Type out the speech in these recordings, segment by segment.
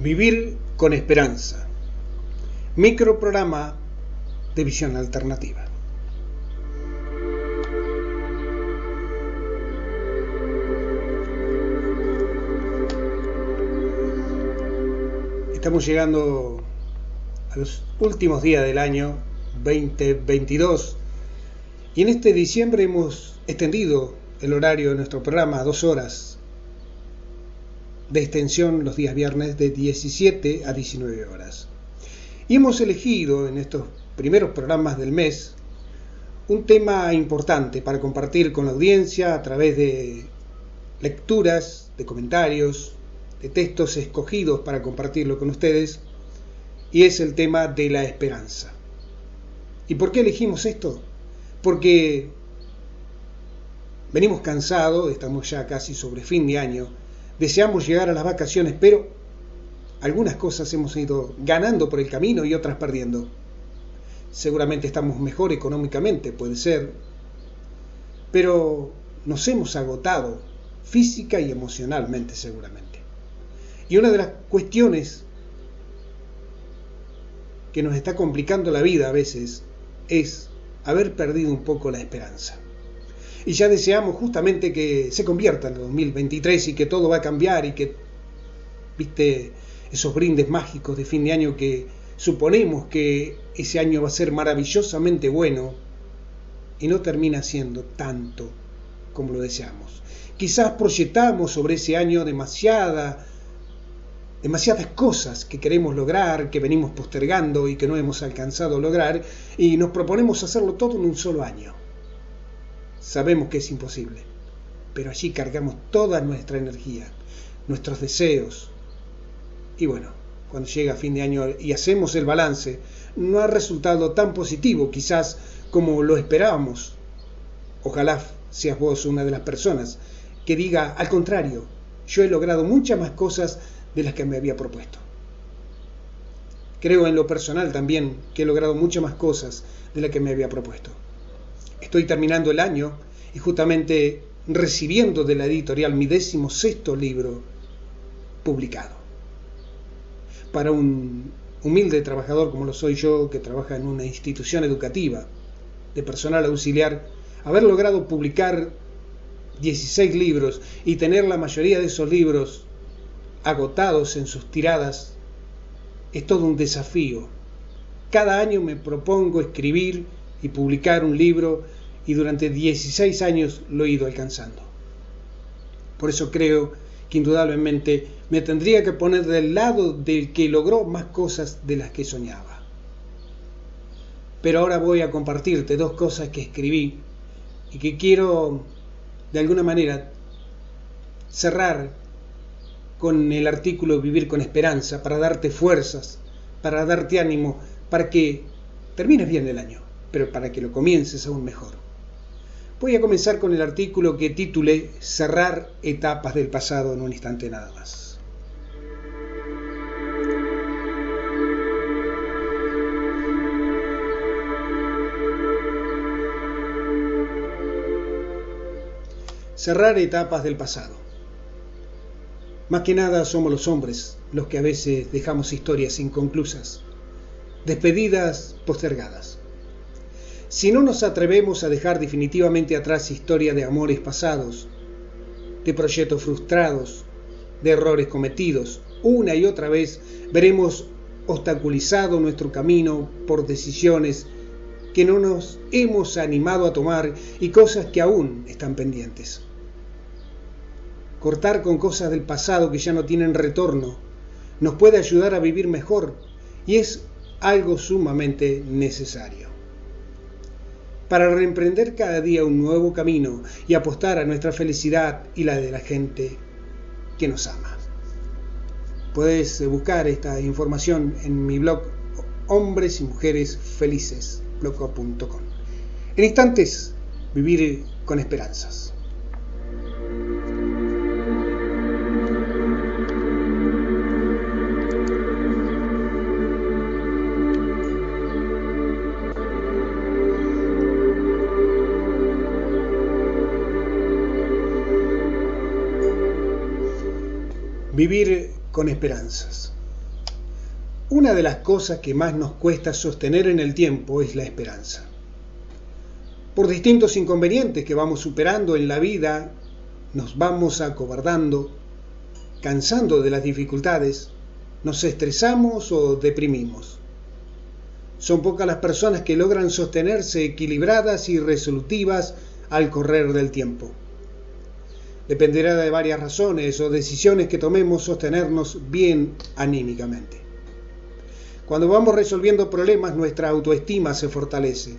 Vivir con esperanza. Microprograma de visión alternativa. Estamos llegando a los últimos días del año 2022 y en este diciembre hemos extendido el horario de nuestro programa a dos horas de extensión los días viernes de 17 a 19 horas. Y hemos elegido en estos primeros programas del mes un tema importante para compartir con la audiencia a través de lecturas, de comentarios, de textos escogidos para compartirlo con ustedes, y es el tema de la esperanza. ¿Y por qué elegimos esto? Porque venimos cansados, estamos ya casi sobre fin de año, deseamos llegar a las vacaciones, pero algunas cosas hemos ido ganando por el camino y otras perdiendo. Seguramente estamos mejor económicamente, puede ser, pero nos hemos agotado física y emocionalmente seguramente. Y una de las cuestiones que nos está complicando la vida a veces es haber perdido un poco la esperanza y ya deseamos justamente que se convierta en el 2023 y que todo va a cambiar y que, viste, esos brindes mágicos de fin de año que suponemos que ese año va a ser maravillosamente bueno y no termina siendo tanto como lo deseamos. Quizás proyectamos sobre ese año demasiada, demasiadas cosas que queremos lograr, que venimos postergando y que no hemos alcanzado a lograr, y nos proponemos hacerlo todo en un solo año. Sabemos que es imposible, pero allí cargamos toda nuestra energía, nuestros deseos. Y bueno, cuando llega fin de año y hacemos el balance, no ha resultado tan positivo quizás como lo esperábamos. Ojalá seas vos una de las personas que diga, al contrario, yo he logrado muchas más cosas de las que me había propuesto. Creo en lo personal también que he logrado muchas más cosas de las que me había propuesto estoy terminando el año y justamente recibiendo de la editorial mi décimo sexto libro publicado. Para un humilde trabajador como lo soy yo, que trabaja en una institución educativa de personal auxiliar, haber logrado publicar 16 libros y tener la mayoría de esos libros agotados en sus tiradas es todo un desafío. Cada año me propongo escribir y publicar un libro y durante 16 años lo he ido alcanzando. Por eso creo que indudablemente me tendría que poner del lado del que logró más cosas de las que soñaba. Pero ahora voy a compartirte dos cosas que escribí y que quiero de alguna manera cerrar con el artículo Vivir con Esperanza para darte fuerzas, para darte ánimo, para que termines bien el año pero para que lo comiences aún mejor. Voy a comenzar con el artículo que titulé Cerrar etapas del pasado en un instante nada más. Cerrar etapas del pasado. Más que nada somos los hombres los que a veces dejamos historias inconclusas, despedidas postergadas si no nos atrevemos a dejar definitivamente atrás historia de amores pasados, de proyectos frustrados, de errores cometidos, una y otra vez veremos obstaculizado nuestro camino por decisiones que no nos hemos animado a tomar y cosas que aún están pendientes. Cortar con cosas del pasado que ya no tienen retorno nos puede ayudar a vivir mejor y es algo sumamente necesario para reemprender cada día un nuevo camino y apostar a nuestra felicidad y la de la gente que nos ama. Puedes buscar esta información en mi blog hombres y mujeres felices En instantes, vivir con esperanzas. Vivir con esperanzas. Una de las cosas que más nos cuesta sostener en el tiempo es la esperanza. Por distintos inconvenientes que vamos superando en la vida, nos vamos acobardando, cansando de las dificultades, nos estresamos o deprimimos. Son pocas las personas que logran sostenerse equilibradas y resolutivas al correr del tiempo. Dependerá de varias razones o decisiones que tomemos sostenernos bien anímicamente. Cuando vamos resolviendo problemas, nuestra autoestima se fortalece.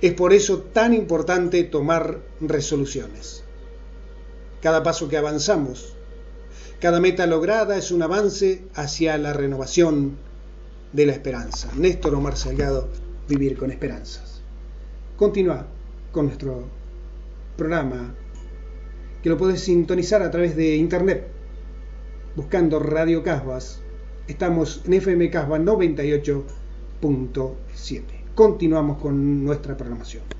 Es por eso tan importante tomar resoluciones. Cada paso que avanzamos, cada meta lograda es un avance hacia la renovación de la esperanza. Néstor Omar Salgado, Vivir con Esperanzas. Continúa con nuestro programa que lo puedes sintonizar a través de internet buscando Radio Casbas Estamos en FM Casba 98.7. Continuamos con nuestra programación.